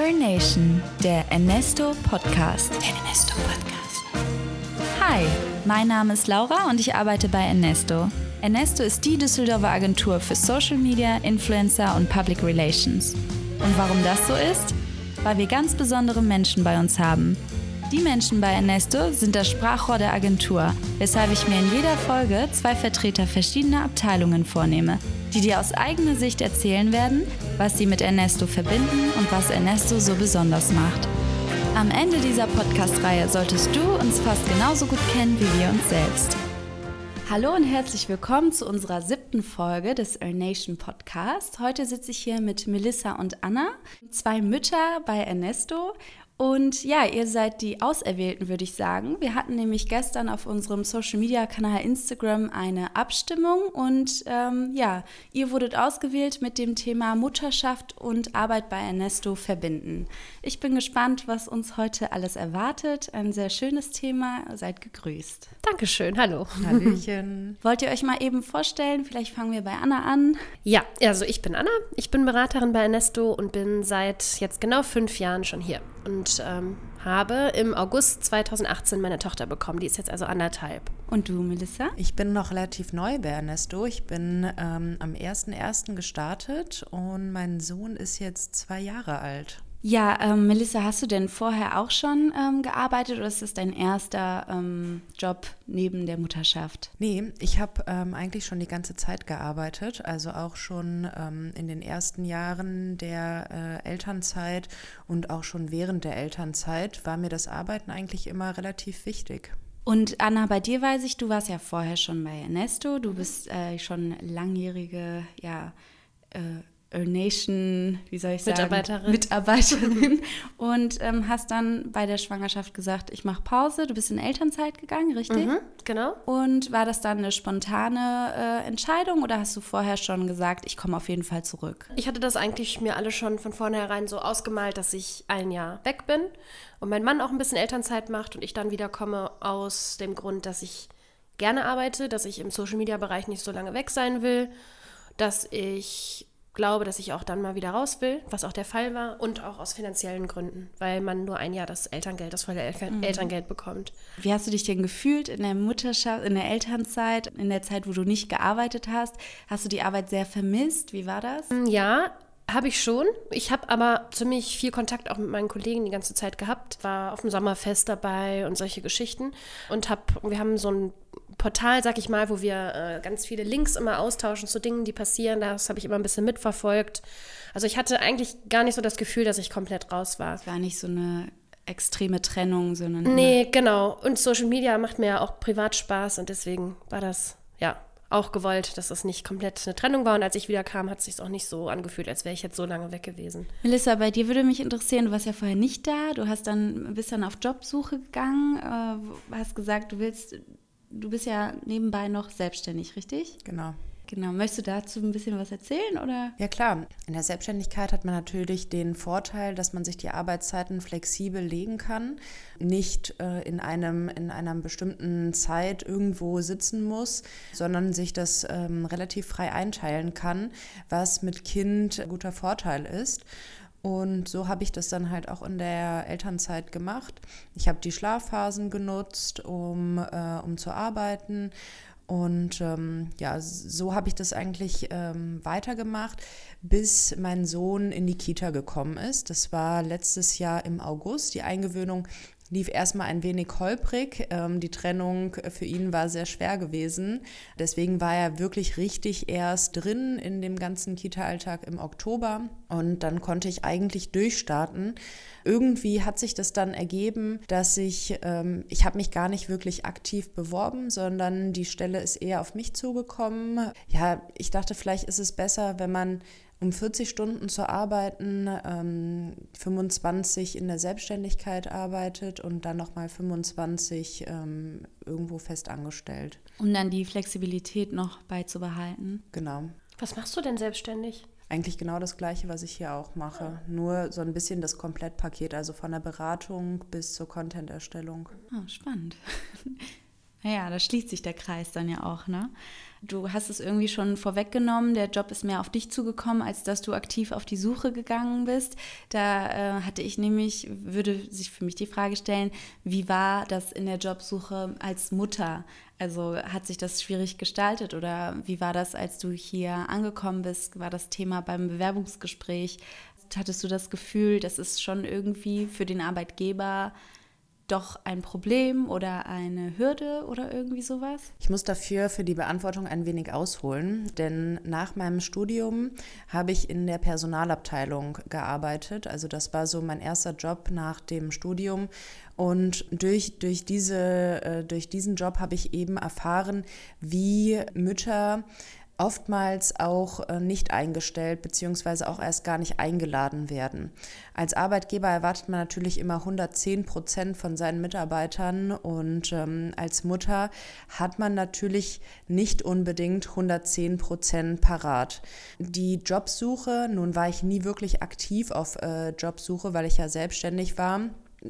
Earn Nation, der Ernesto Podcast. Der Ernesto Podcast. Hi, mein Name ist Laura und ich arbeite bei Ernesto. Ernesto ist die Düsseldorfer Agentur für Social Media, Influencer und Public Relations. Und warum das so ist? Weil wir ganz besondere Menschen bei uns haben. Die Menschen bei Ernesto sind das Sprachrohr der Agentur, weshalb ich mir in jeder Folge zwei Vertreter verschiedener Abteilungen vornehme, die dir aus eigener Sicht erzählen werden, was sie mit Ernesto verbinden und was Ernesto so besonders macht. Am Ende dieser Podcast-Reihe solltest du uns fast genauso gut kennen wie wir uns selbst. Hallo und herzlich willkommen zu unserer siebten Folge des Earn Nation Podcast. Heute sitze ich hier mit Melissa und Anna, zwei Mütter bei Ernesto und ja, ihr seid die Auserwählten, würde ich sagen. Wir hatten nämlich gestern auf unserem Social-Media-Kanal Instagram eine Abstimmung und ähm, ja, ihr wurdet ausgewählt mit dem Thema Mutterschaft und Arbeit bei Ernesto verbinden. Ich bin gespannt, was uns heute alles erwartet. Ein sehr schönes Thema. Seid gegrüßt. Dankeschön, hallo. Hallöchen. Wollt ihr euch mal eben vorstellen? Vielleicht fangen wir bei Anna an. Ja, also ich bin Anna. Ich bin Beraterin bei Ernesto und bin seit jetzt genau fünf Jahren schon hier und ähm, habe im August 2018 meine Tochter bekommen. Die ist jetzt also anderthalb. Und du, Melissa? Ich bin noch relativ neu bei Ernesto. Ich bin ähm, am 1.1. gestartet und mein Sohn ist jetzt zwei Jahre alt. Ja, ähm, Melissa, hast du denn vorher auch schon ähm, gearbeitet oder ist das dein erster ähm, Job neben der Mutterschaft? Nee, ich habe ähm, eigentlich schon die ganze Zeit gearbeitet, also auch schon ähm, in den ersten Jahren der äh, Elternzeit und auch schon während der Elternzeit war mir das Arbeiten eigentlich immer relativ wichtig. Und Anna, bei dir weiß ich, du warst ja vorher schon bei Ernesto, du bist äh, schon langjährige, ja, äh, Nation, wie soll ich sagen, Mitarbeiterin, Mitarbeiterin und ähm, hast dann bei der Schwangerschaft gesagt, ich mache Pause. Du bist in Elternzeit gegangen, richtig? Mhm, genau. Und war das dann eine spontane äh, Entscheidung oder hast du vorher schon gesagt, ich komme auf jeden Fall zurück? Ich hatte das eigentlich mir alle schon von vornherein so ausgemalt, dass ich ein Jahr weg bin und mein Mann auch ein bisschen Elternzeit macht und ich dann wieder komme aus dem Grund, dass ich gerne arbeite, dass ich im Social Media Bereich nicht so lange weg sein will, dass ich glaube, dass ich auch dann mal wieder raus will, was auch der Fall war, und auch aus finanziellen Gründen, weil man nur ein Jahr das Elterngeld, das volle El mhm. Elterngeld bekommt. Wie hast du dich denn gefühlt in der Mutterschaft, in der Elternzeit, in der Zeit, wo du nicht gearbeitet hast? Hast du die Arbeit sehr vermisst? Wie war das? Mm, ja, habe ich schon. Ich habe aber ziemlich viel Kontakt auch mit meinen Kollegen die ganze Zeit gehabt. War auf dem Sommerfest dabei und solche Geschichten. Und hab, wir haben so ein Portal, sag ich mal, wo wir äh, ganz viele Links immer austauschen zu Dingen, die passieren. Das habe ich immer ein bisschen mitverfolgt. Also ich hatte eigentlich gar nicht so das Gefühl, dass ich komplett raus war. Es war nicht so eine extreme Trennung, sondern. Nee, genau. Und Social Media macht mir ja auch privat Spaß und deswegen war das, ja, auch gewollt, dass es nicht komplett eine Trennung war. Und als ich wieder kam, hat es sich auch nicht so angefühlt, als wäre ich jetzt so lange weg gewesen. Melissa, bei dir würde mich interessieren, du warst ja vorher nicht da, du hast dann, bist dann auf Jobsuche gegangen, äh, hast gesagt, du willst, du bist ja nebenbei noch selbstständig, richtig? Genau. Genau. Möchtest du dazu ein bisschen was erzählen oder? Ja klar. In der Selbstständigkeit hat man natürlich den Vorteil, dass man sich die Arbeitszeiten flexibel legen kann, nicht äh, in einem in einer bestimmten Zeit irgendwo sitzen muss, sondern sich das ähm, relativ frei einteilen kann, was mit Kind ein guter Vorteil ist. Und so habe ich das dann halt auch in der Elternzeit gemacht. Ich habe die Schlafphasen genutzt, um, äh, um zu arbeiten und ähm, ja, so habe ich das eigentlich ähm, weitergemacht, bis mein Sohn in die Kita gekommen ist. Das war letztes Jahr im August. Die Eingewöhnung lief erstmal ein wenig holprig. Ähm, die Trennung für ihn war sehr schwer gewesen. Deswegen war er wirklich richtig erst drin in dem ganzen Kita-Alltag im Oktober. Und dann konnte ich eigentlich durchstarten. Irgendwie hat sich das dann ergeben, dass ich, ähm, ich habe mich gar nicht wirklich aktiv beworben, sondern die Stelle ist eher auf mich zugekommen. Ja, ich dachte, vielleicht ist es besser, wenn man um 40 Stunden zu arbeiten, ähm, 25 in der Selbstständigkeit arbeitet und dann nochmal 25 ähm, irgendwo fest angestellt. Um dann die Flexibilität noch beizubehalten. Genau. Was machst du denn selbstständig? Eigentlich genau das Gleiche, was ich hier auch mache. Ja. Nur so ein bisschen das Komplettpaket, also von der Beratung bis zur Content-Erstellung. Oh, spannend. Naja, da schließt sich der Kreis dann ja auch, ne? Du hast es irgendwie schon vorweggenommen, der Job ist mehr auf dich zugekommen, als dass du aktiv auf die Suche gegangen bist. Da äh, hatte ich nämlich, würde sich für mich die Frage stellen, wie war das in der Jobsuche als Mutter? Also hat sich das schwierig gestaltet oder wie war das, als du hier angekommen bist? War das Thema beim Bewerbungsgespräch? Hattest du das Gefühl, das ist schon irgendwie für den Arbeitgeber doch ein Problem oder eine Hürde oder irgendwie sowas? Ich muss dafür für die Beantwortung ein wenig ausholen, denn nach meinem Studium habe ich in der Personalabteilung gearbeitet. Also das war so mein erster Job nach dem Studium. Und durch, durch, diese, äh, durch diesen Job habe ich eben erfahren, wie Mütter oftmals auch äh, nicht eingestellt beziehungsweise auch erst gar nicht eingeladen werden. Als Arbeitgeber erwartet man natürlich immer 110 Prozent von seinen Mitarbeitern und ähm, als Mutter hat man natürlich nicht unbedingt 110 Prozent parat. Die Jobsuche, nun war ich nie wirklich aktiv auf äh, Jobsuche, weil ich ja selbstständig war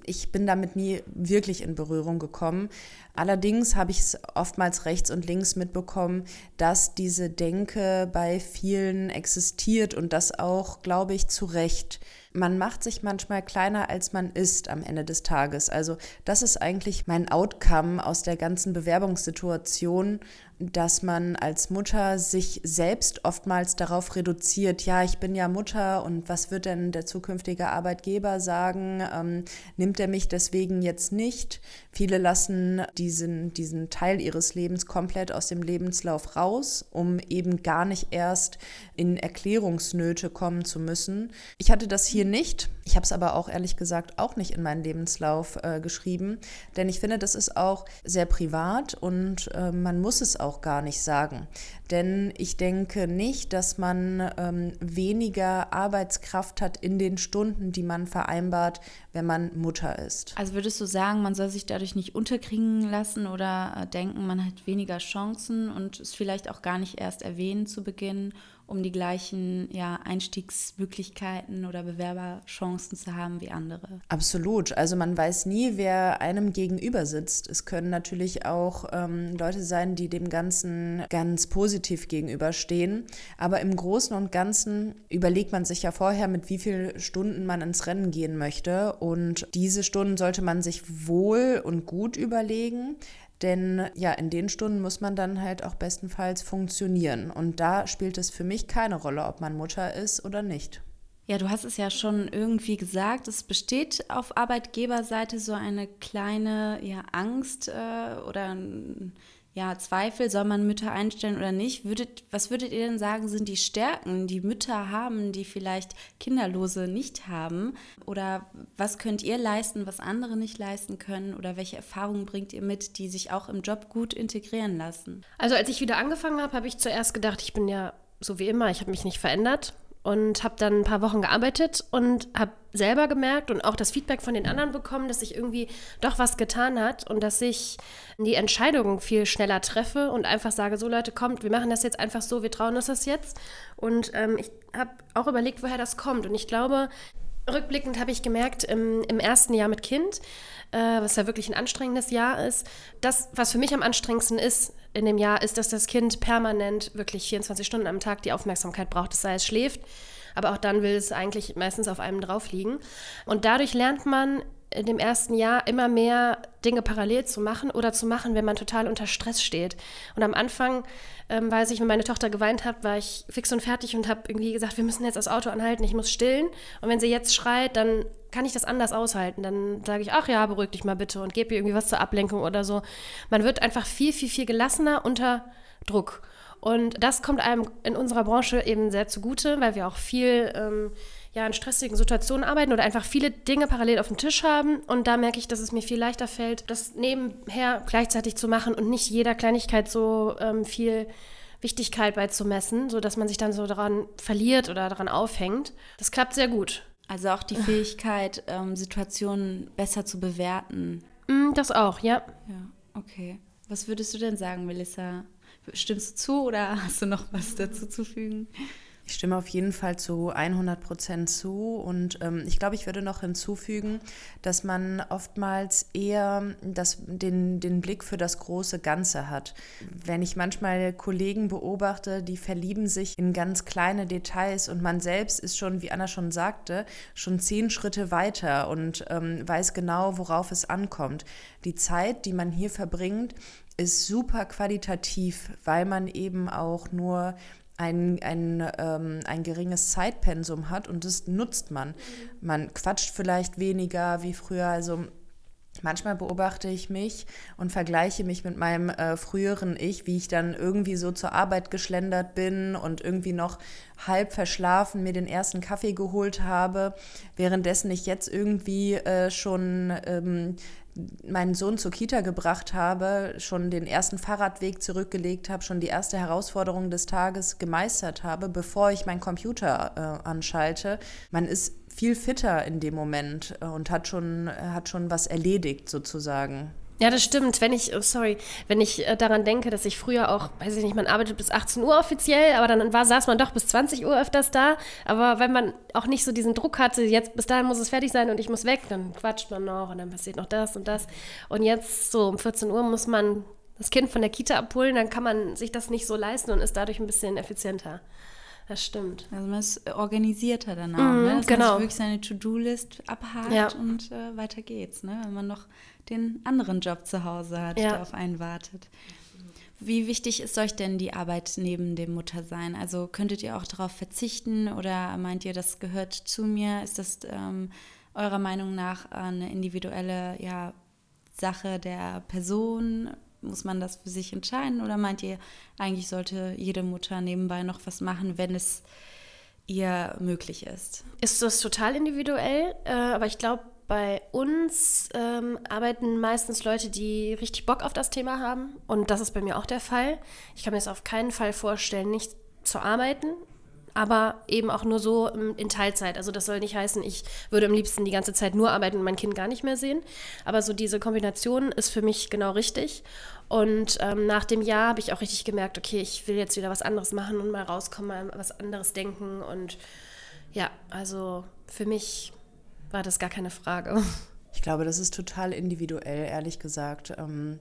ich bin damit nie wirklich in Berührung gekommen. Allerdings habe ich es oftmals rechts und links mitbekommen, dass diese Denke bei vielen existiert und das auch, glaube ich, zu Recht. Man macht sich manchmal kleiner, als man ist am Ende des Tages. Also das ist eigentlich mein Outcome aus der ganzen Bewerbungssituation dass man als Mutter sich selbst oftmals darauf reduziert, ja, ich bin ja Mutter und was wird denn der zukünftige Arbeitgeber sagen? Ähm, nimmt er mich deswegen jetzt nicht? Viele lassen diesen, diesen Teil ihres Lebens komplett aus dem Lebenslauf raus, um eben gar nicht erst in Erklärungsnöte kommen zu müssen. Ich hatte das hier nicht. Ich habe es aber auch ehrlich gesagt auch nicht in meinen Lebenslauf äh, geschrieben, denn ich finde, das ist auch sehr privat und äh, man muss es auch gar nicht sagen. Denn ich denke nicht, dass man ähm, weniger Arbeitskraft hat in den Stunden, die man vereinbart, wenn man Mutter ist. Also würdest du sagen, man soll sich dadurch nicht unterkriegen lassen oder äh, denken, man hat weniger Chancen und es vielleicht auch gar nicht erst erwähnen zu Beginn um die gleichen ja, Einstiegsmöglichkeiten oder Bewerberchancen zu haben wie andere. Absolut. Also man weiß nie, wer einem gegenüber sitzt. Es können natürlich auch ähm, Leute sein, die dem Ganzen ganz positiv gegenüberstehen. Aber im Großen und Ganzen überlegt man sich ja vorher, mit wie vielen Stunden man ins Rennen gehen möchte. Und diese Stunden sollte man sich wohl und gut überlegen. Denn ja, in den Stunden muss man dann halt auch bestenfalls funktionieren. Und da spielt es für mich keine Rolle, ob man Mutter ist oder nicht. Ja, du hast es ja schon irgendwie gesagt, es besteht auf Arbeitgeberseite so eine kleine ja, Angst äh, oder ja, Zweifel, soll man Mütter einstellen oder nicht? Würdet, was würdet ihr denn sagen, sind die Stärken, die Mütter haben, die vielleicht Kinderlose nicht haben? Oder was könnt ihr leisten, was andere nicht leisten können? Oder welche Erfahrungen bringt ihr mit, die sich auch im Job gut integrieren lassen? Also als ich wieder angefangen habe, habe ich zuerst gedacht, ich bin ja so wie immer, ich habe mich nicht verändert und habe dann ein paar Wochen gearbeitet und habe selber gemerkt und auch das Feedback von den anderen bekommen, dass sich irgendwie doch was getan hat und dass ich die Entscheidungen viel schneller treffe und einfach sage, so Leute, kommt, wir machen das jetzt einfach so, wir trauen uns das jetzt. Und ähm, ich habe auch überlegt, woher das kommt. Und ich glaube, rückblickend habe ich gemerkt, im, im, ersten Jahr mit Kind, äh, was ja wirklich ein anstrengendes Jahr ist, das, was für mich am anstrengendsten ist in dem Jahr, ist, dass das Kind permanent wirklich 24 Stunden am Tag die Aufmerksamkeit braucht, sei es schläft. Aber auch dann will es eigentlich meistens auf einem drauf liegen. Und dadurch lernt man in dem ersten Jahr immer mehr Dinge parallel zu machen oder zu machen, wenn man total unter Stress steht. Und am Anfang, ähm, weiß ich, wenn meine Tochter geweint hat, war ich fix und fertig und habe irgendwie gesagt, wir müssen jetzt das Auto anhalten, ich muss stillen. Und wenn sie jetzt schreit, dann kann ich das anders aushalten. Dann sage ich, ach ja, beruhig dich mal bitte und gebe ihr irgendwie was zur Ablenkung oder so. Man wird einfach viel, viel, viel gelassener unter Druck. Und das kommt einem in unserer Branche eben sehr zugute, weil wir auch viel ähm, ja, in stressigen Situationen arbeiten oder einfach viele Dinge parallel auf dem Tisch haben. Und da merke ich, dass es mir viel leichter fällt, das nebenher gleichzeitig zu machen und nicht jeder Kleinigkeit so ähm, viel Wichtigkeit beizumessen, sodass man sich dann so daran verliert oder daran aufhängt. Das klappt sehr gut. Also auch die Fähigkeit, ähm, Situationen besser zu bewerten. Mm, das auch, ja. Ja, okay. Was würdest du denn sagen, Melissa? Stimmst du zu oder hast du noch was dazu zu fügen? Ich stimme auf jeden Fall zu 100 Prozent zu und ähm, ich glaube, ich würde noch hinzufügen, dass man oftmals eher das, den, den Blick für das große Ganze hat. Wenn ich manchmal Kollegen beobachte, die verlieben sich in ganz kleine Details und man selbst ist schon, wie Anna schon sagte, schon zehn Schritte weiter und ähm, weiß genau, worauf es ankommt. Die Zeit, die man hier verbringt, ist super qualitativ, weil man eben auch nur ein, ein, ähm, ein geringes Zeitpensum hat und das nutzt man. Man quatscht vielleicht weniger wie früher. Also manchmal beobachte ich mich und vergleiche mich mit meinem äh, früheren Ich, wie ich dann irgendwie so zur Arbeit geschlendert bin und irgendwie noch halb verschlafen mir den ersten Kaffee geholt habe, währenddessen ich jetzt irgendwie äh, schon ähm, meinen Sohn zur Kita gebracht habe, schon den ersten Fahrradweg zurückgelegt habe, schon die erste Herausforderung des Tages gemeistert habe, bevor ich meinen Computer äh, anschalte. Man ist viel fitter in dem Moment äh, und hat schon, hat schon was erledigt sozusagen. Ja, das stimmt. Wenn ich, oh sorry, wenn ich äh, daran denke, dass ich früher auch, weiß ich nicht, man arbeitet bis 18 Uhr offiziell, aber dann war, saß man doch bis 20 Uhr öfters da. Aber wenn man auch nicht so diesen Druck hatte, jetzt bis dahin muss es fertig sein und ich muss weg, dann quatscht man noch und dann passiert noch das und das. Und jetzt so um 14 Uhr muss man das Kind von der Kita abholen, dann kann man sich das nicht so leisten und ist dadurch ein bisschen effizienter. Das stimmt. Also man ist organisierter danach, Mhm, ne? dass genau. man sich wirklich seine To-Do-List abhakt Ja. und äh, weiter geht's, ne? wenn man noch den anderen Job zu Hause hat, Ja. der auf einen wartet. Wie wichtig ist euch denn die Arbeit neben dem Muttersein? Also könntet ihr auch darauf verzichten oder meint ihr, das gehört zu mir? Ist das ähm, eurer Meinung nach eine individuelle ja, Sache der Person? Muss man das für sich entscheiden oder meint ihr, eigentlich sollte jede Mutter nebenbei noch was machen, wenn es ihr möglich ist? ist das total individuell, äh, aber ich glaube, bei uns ähm, arbeiten meistens Leute, die richtig Bock auf das Thema haben. Und das ist bei mir auch der Fall. Ich kann mir das auf keinen Fall vorstellen, nicht zu arbeiten, aber eben auch nur so im- in Teilzeit. Also das soll nicht heißen, ich würde am liebsten die ganze Zeit nur arbeiten und mein Kind gar nicht mehr sehen. Aber so diese Kombination ist für mich genau richtig. Und ähm, nach dem Jahr habe ich auch richtig gemerkt, okay, ich will jetzt wieder was anderes machen und mal rauskommen, mal was anderes denken. Und ja, also für mich war das gar keine Frage. Ich glaube, das ist total individuell, ehrlich gesagt. Ähm,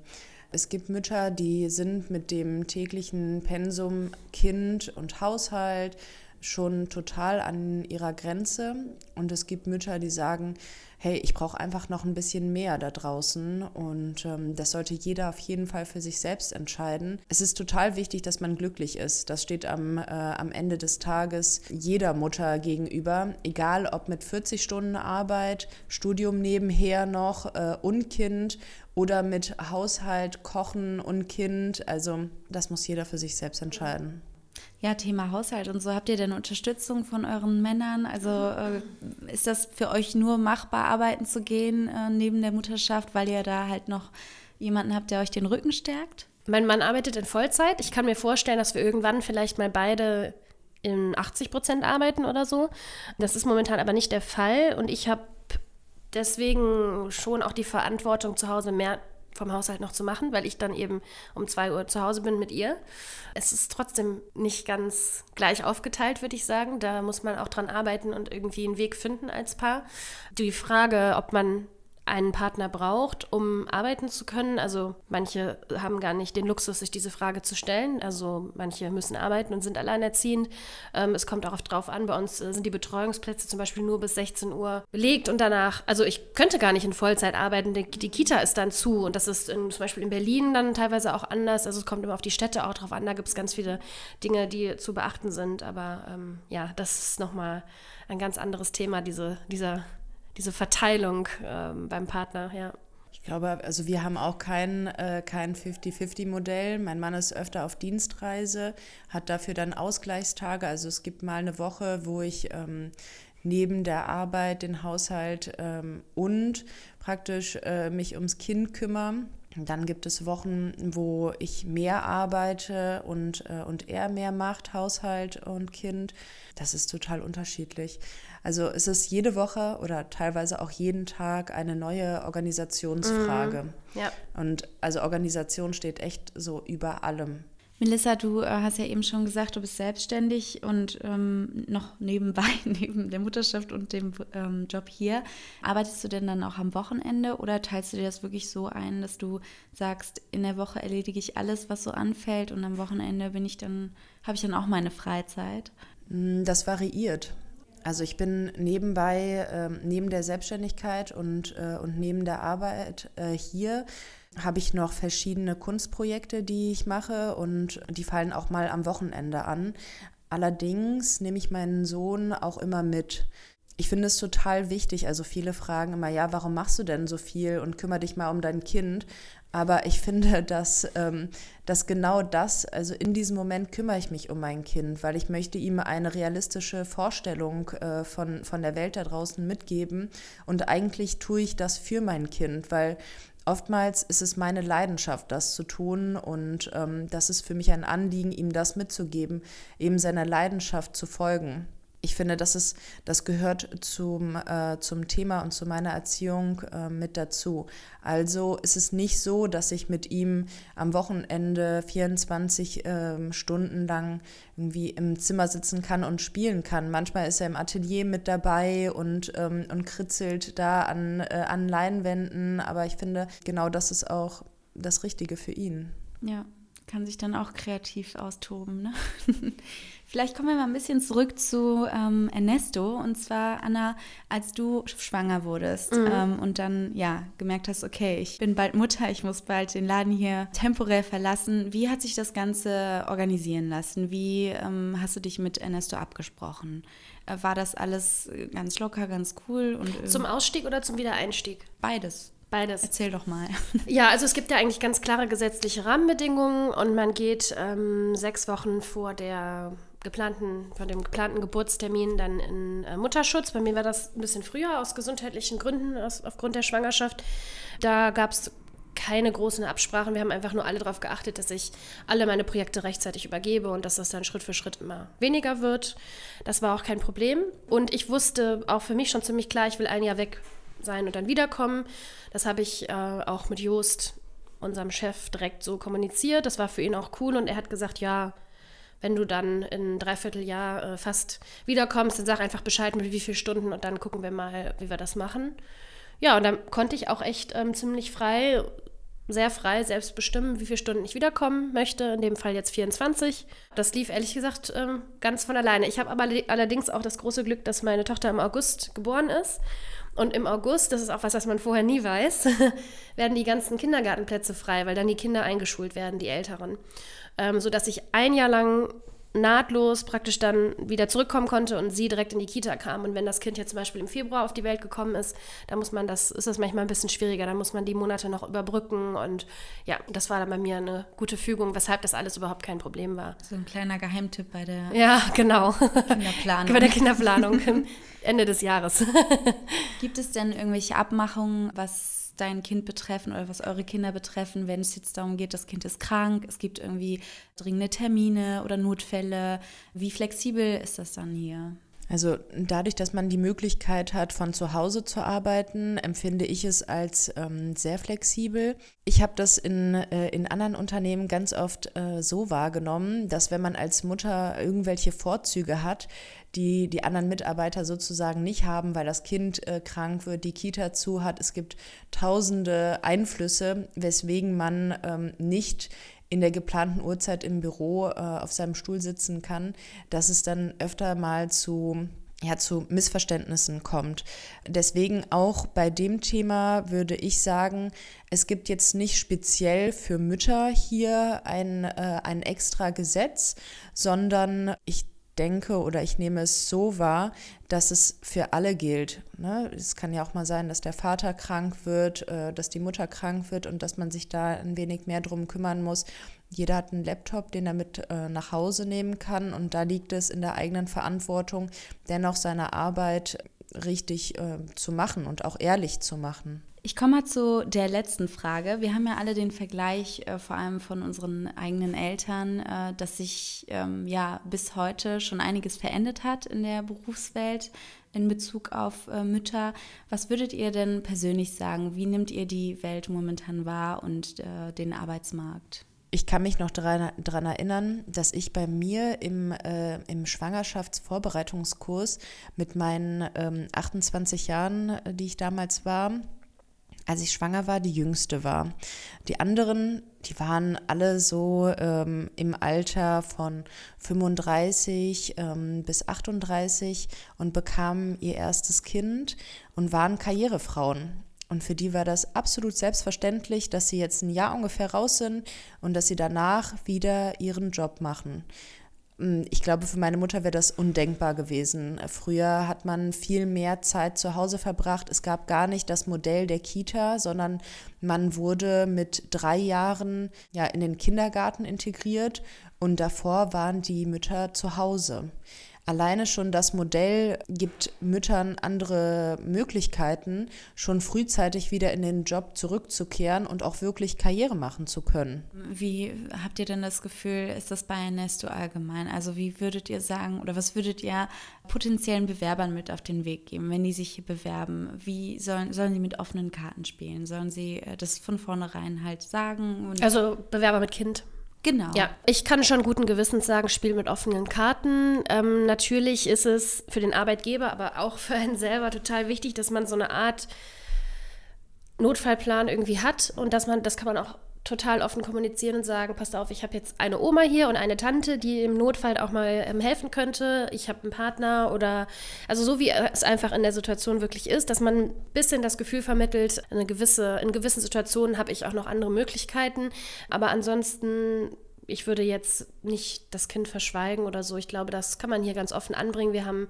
Es gibt Mütter, die sind mit dem täglichen Pensum Kind und Haushalt schon total an ihrer Grenze. Und es gibt Mütter, die sagen, hey, ich brauche einfach noch ein bisschen mehr da draußen. Und ähm, das sollte jeder auf jeden Fall für sich selbst entscheiden. Es ist total wichtig, dass man glücklich ist. Das steht am, äh, am Ende des Tages jeder Mutter gegenüber. Egal ob mit 40 Stunden Arbeit, Studium nebenher noch äh, und Kind oder mit Haushalt, Kochen und Kind. Also das muss jeder für sich selbst entscheiden. Ja, Thema Haushalt und so. Habt ihr denn Unterstützung von euren Männern? Also äh, ist das für euch nur machbar, arbeiten zu gehen äh, neben der Mutterschaft, weil ihr da halt noch jemanden habt, der euch den Rücken stärkt? Mein Mann arbeitet in Vollzeit. Ich kann mir vorstellen, dass wir irgendwann vielleicht mal beide in 80 Prozent arbeiten oder so. Das ist momentan aber nicht der Fall und ich habe deswegen schon auch die Verantwortung zu Hause mehr vom Haushalt noch zu machen, weil ich dann eben um 2 Uhr zu Hause bin mit ihr. Es ist trotzdem nicht ganz gleich aufgeteilt, würde ich sagen. Da muss man auch dran arbeiten und irgendwie einen Weg finden als Paar. Die Frage, ob man einen Partner braucht, um arbeiten zu können. Also manche haben gar nicht den Luxus, sich diese Frage zu stellen. Also manche müssen arbeiten und sind alleinerziehend. Ähm, es kommt auch oft drauf an. Bei uns äh, sind die Betreuungsplätze zum Beispiel nur bis 16 Uhr belegt und danach, also ich könnte gar nicht in Vollzeit arbeiten. Die, die Kita ist dann zu und das ist in, zum Beispiel in Berlin dann teilweise auch anders. Also es kommt immer auf die Städte auch drauf an. Da gibt es ganz viele Dinge, die zu beachten sind. Aber ähm, ja, das ist nochmal ein ganz anderes Thema, diese, dieser diese Verteilung ähm, beim Partner, ja. Ich glaube, also wir haben auch kein, äh, kein 50-50-Modell. Mein Mann ist öfter auf Dienstreise, hat dafür dann Ausgleichstage. Also es gibt mal eine Woche, wo ich ähm, neben der Arbeit den Haushalt ähm, und praktisch äh, mich ums Kind kümmere. Dann gibt es Wochen, wo ich mehr arbeite und, äh, und er mehr macht, Haushalt und Kind. Das ist total unterschiedlich. Also es ist jede Woche oder teilweise auch jeden Tag eine neue Organisationsfrage. Ja. Und also Organisation steht echt so über allem. Melissa, du äh, hast ja eben schon gesagt, du bist selbstständig und ähm, noch nebenbei, neben der Mutterschaft und dem ähm, Job hier. Arbeitest du denn dann auch am Wochenende oder teilst du dir das wirklich so ein, dass du sagst, in der Woche erledige ich alles, was so anfällt und am Wochenende bin ich dann, habe ich dann auch meine Freizeit? Mm, das variiert. Also ich bin nebenbei, äh, neben der Selbstständigkeit und, äh, und neben der Arbeit äh, hier habe ich noch verschiedene Kunstprojekte, die ich mache und die fallen auch mal am Wochenende an. Allerdings nehme ich meinen Sohn auch immer mit. Ich finde es total wichtig. Also viele fragen immer, ja, warum machst du denn so viel und kümmere dich mal um dein Kind? Aber ich finde, dass, ähm, dass genau das, also in diesem Moment kümmere ich mich um mein Kind, weil ich möchte ihm eine realistische Vorstellung äh, von, von der Welt da draußen mitgeben. Und eigentlich tue ich das für mein Kind, weil oftmals ist es meine Leidenschaft, das zu tun und ähm, das ist für mich ein Anliegen, ihm das mitzugeben, eben seiner Leidenschaft zu folgen finde, das, ist, das gehört zum, äh, zum Thema und zu meiner Erziehung äh, mit dazu. Also ist es nicht so, dass ich mit ihm am Wochenende 24 äh, Stunden lang irgendwie im Zimmer sitzen kann und spielen kann. Manchmal ist er im Atelier mit dabei und, ähm, und kritzelt da an, äh, an Leinwänden. Aber ich finde, genau das ist auch das Richtige für ihn. Ja, kann sich dann auch kreativ austoben. Ne? Vielleicht kommen wir mal ein bisschen zurück zu ähm, Ernesto. Und zwar, Anna, als du schwanger wurdest mhm. ähm, und dann ja gemerkt hast, okay, ich bin bald Mutter, ich muss bald den Laden hier temporär verlassen. Wie hat sich das Ganze organisieren lassen? Wie ähm, hast du dich mit Ernesto abgesprochen? Äh, war das alles ganz locker, ganz cool? Und, zum Ausstieg oder zum Wiedereinstieg? Beides. Beides. Erzähl doch mal. Ja, also es gibt ja eigentlich ganz klare gesetzliche Rahmenbedingungen und man geht ähm, sechs Wochen vor der geplanten, von dem geplanten Geburtstermin dann in äh, Mutterschutz. Bei mir war das ein bisschen früher aus gesundheitlichen Gründen, aus, aufgrund der Schwangerschaft. Da gab es keine großen Absprachen. Wir haben einfach nur alle darauf geachtet, dass ich alle meine Projekte rechtzeitig übergebe und dass das dann Schritt für Schritt immer weniger wird. Das war auch kein Problem. Und ich wusste auch für mich schon ziemlich klar, ich will ein Jahr weg sein und dann wiederkommen. Das habe ich äh, auch mit Joost, unserem Chef, direkt so kommuniziert. Das war für ihn auch cool und er hat gesagt, ja, wenn du dann in ein Dreivierteljahr äh, fast wiederkommst, dann sag einfach Bescheid mit wie vielen Stunden und dann gucken wir mal, wie wir das machen. Ja, und dann konnte ich auch echt ähm, ziemlich frei, sehr frei selbst bestimmen, wie viele Stunden ich wiederkommen möchte. In dem Fall jetzt 24. Das lief ehrlich gesagt ähm, ganz von alleine. Ich habe aber allerdings auch das große Glück, dass meine Tochter im August geboren ist. Und im August, das ist auch was, was man vorher nie weiß, werden die ganzen Kindergartenplätze frei, weil dann die Kinder eingeschult werden, die Älteren. Ähm, sodass ich ein Jahr lang nahtlos praktisch dann wieder zurückkommen konnte und sie direkt in die Kita kam. Und wenn das Kind jetzt zum Beispiel im Februar auf die Welt gekommen ist, dann muss man das, ist das manchmal ein bisschen schwieriger. Dann muss man die Monate noch überbrücken. Und ja, das war dann bei mir eine gute Fügung, weshalb das alles überhaupt kein Problem war. So ein kleiner Geheimtipp bei der ja, genau. Kinderplanung. bei der Kinderplanung Ende des Jahres. Gibt es denn irgendwelche Abmachungen, was dein Kind betreffen oder was eure Kinder betreffen, wenn es jetzt darum geht, das Kind ist krank, es gibt irgendwie dringende Termine oder Notfälle. Wie flexibel ist das dann hier? Also dadurch, dass man die Möglichkeit hat, von zu Hause zu arbeiten, empfinde ich es als ähm, sehr flexibel. Ich habe das in, äh, in anderen Unternehmen ganz oft äh, so wahrgenommen, dass wenn man als Mutter irgendwelche Vorzüge hat, die die anderen Mitarbeiter sozusagen nicht haben, weil das Kind äh, krank wird, die Kita zu hat, es gibt tausende Einflüsse, weswegen man ähm, nicht in der geplanten Uhrzeit im Büro äh, auf seinem Stuhl sitzen kann, dass es dann öfter mal zu ja, zu Missverständnissen kommt. Deswegen auch bei dem Thema würde ich sagen, es gibt jetzt nicht speziell für Mütter hier ein, äh, ein extra Gesetz, sondern ich denke oder ich nehme es so wahr, dass es für alle gilt. Ne? Es kann ja auch mal sein, dass der Vater krank wird, äh, dass die Mutter krank wird und dass man sich da ein wenig mehr drum kümmern muss. Jeder hat einen Laptop, den er mit äh, nach Hause nehmen kann und da liegt es in der eigenen Verantwortung, dennoch seine Arbeit richtig äh, zu machen und auch ehrlich zu machen. Ich komme mal zu der letzten Frage. Wir haben ja alle den Vergleich, äh, vor allem von unseren eigenen Eltern, äh, dass sich ähm, ja bis heute schon einiges verändert hat in der Berufswelt in Bezug auf äh, Mütter. Was würdet ihr denn persönlich sagen? Wie nimmt ihr die Welt momentan wahr und äh, den Arbeitsmarkt? Ich kann mich noch daran erinnern, dass ich bei mir im, äh, im Schwangerschaftsvorbereitungskurs mit meinen ähm, 28 Jahren, äh, die ich damals war, als ich schwanger war, die jüngste war. Die anderen, die waren alle so ähm, im Alter von 35 ähm, bis 38 und bekamen ihr erstes Kind und waren Karrierefrauen. Und für die war das absolut selbstverständlich, dass sie jetzt ein Jahr ungefähr raus sind und dass sie danach wieder ihren Job machen. Hm, ich glaube, für meine Mutter wäre das undenkbar gewesen. Früher hat man viel mehr Zeit zu Hause verbracht. Es gab gar nicht das Modell der Kita, sondern man wurde mit drei Jahren ja, in den Kindergarten integriert und davor waren die Mütter zu Hause. Alleine schon das Modell gibt Müttern andere Möglichkeiten, schon frühzeitig wieder in den Job zurückzukehren und auch wirklich Karriere machen zu können. Wie habt ihr denn das Gefühl, ist das bei Ernesto allgemein? Also wie würdet ihr sagen oder was würdet ihr potenziellen Bewerbern mit auf den Weg geben, wenn die sich hier bewerben? Wie sollen, sollen sie mit offenen Karten spielen? Sollen sie äh, das von vornherein halt sagen? also Bewerber mit Kind. Genau. Ja, ich kann schon guten Gewissens sagen, Spiel mit offenen Karten. Ähm, natürlich ist es für den Arbeitgeber, aber auch für einen selber total wichtig, dass man so eine Art Notfallplan irgendwie hat und dass man, das kann man auch total offen kommunizieren und sagen, passt auf, ich habe jetzt eine Oma hier und eine Tante, die im Notfall auch mal ähm, helfen könnte. Ich habe einen Partner oder also so wie es einfach in der Situation wirklich ist, dass man ein bisschen das Gefühl vermittelt, eine gewisse, in gewissen Situationen habe ich auch noch andere Möglichkeiten. Aber ansonsten ich würde jetzt nicht das Kind verschweigen oder so. Ich glaube, das kann man hier ganz offen anbringen. Wir haben,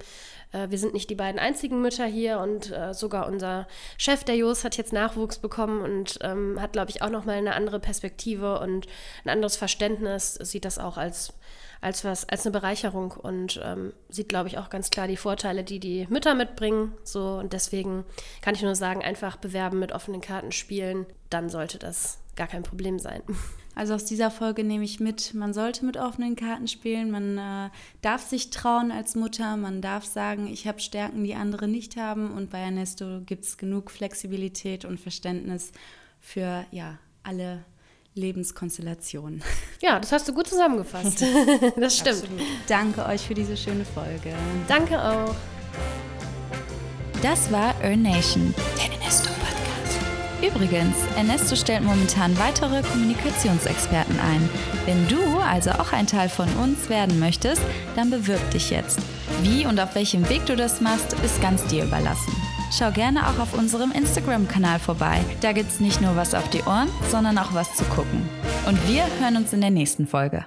äh, wir sind nicht die beiden einzigen Mütter hier und äh, sogar unser Chef, der Jos, hat jetzt Nachwuchs bekommen und ähm, hat, glaube ich, auch nochmal eine andere Perspektive und ein anderes Verständnis. Sieht das auch als als was, als eine Bereicherung und ähm, sieht, glaube ich, auch ganz klar die Vorteile, die die Mütter mitbringen. So und deswegen kann ich nur sagen, einfach bewerben, mit offenen Karten spielen, dann sollte das gar kein Problem sein. Also aus dieser Folge nehme ich mit, man sollte mit offenen Karten spielen, man äh, darf sich trauen als Mutter, man darf sagen, ich habe Stärken, die andere nicht haben und bei Ernesto gibt es genug Flexibilität und Verständnis für ja, alle Lebenskonstellationen. Ja, das hast du gut zusammengefasst. das stimmt. Absolut. Danke euch für diese schöne Folge. Danke auch. Das war Earn Nation, der Übrigens, Ernesto stellt momentan weitere Kommunikationsexperten ein. Wenn du also auch ein Teil von uns werden möchtest, dann bewirb dich jetzt. Wie und auf welchem Weg du das machst, ist ganz dir überlassen. Schau gerne auch auf unserem Instagram-Kanal vorbei. Da gibt's nicht nur was auf die Ohren, sondern auch was zu gucken. Und wir hören uns in der nächsten Folge.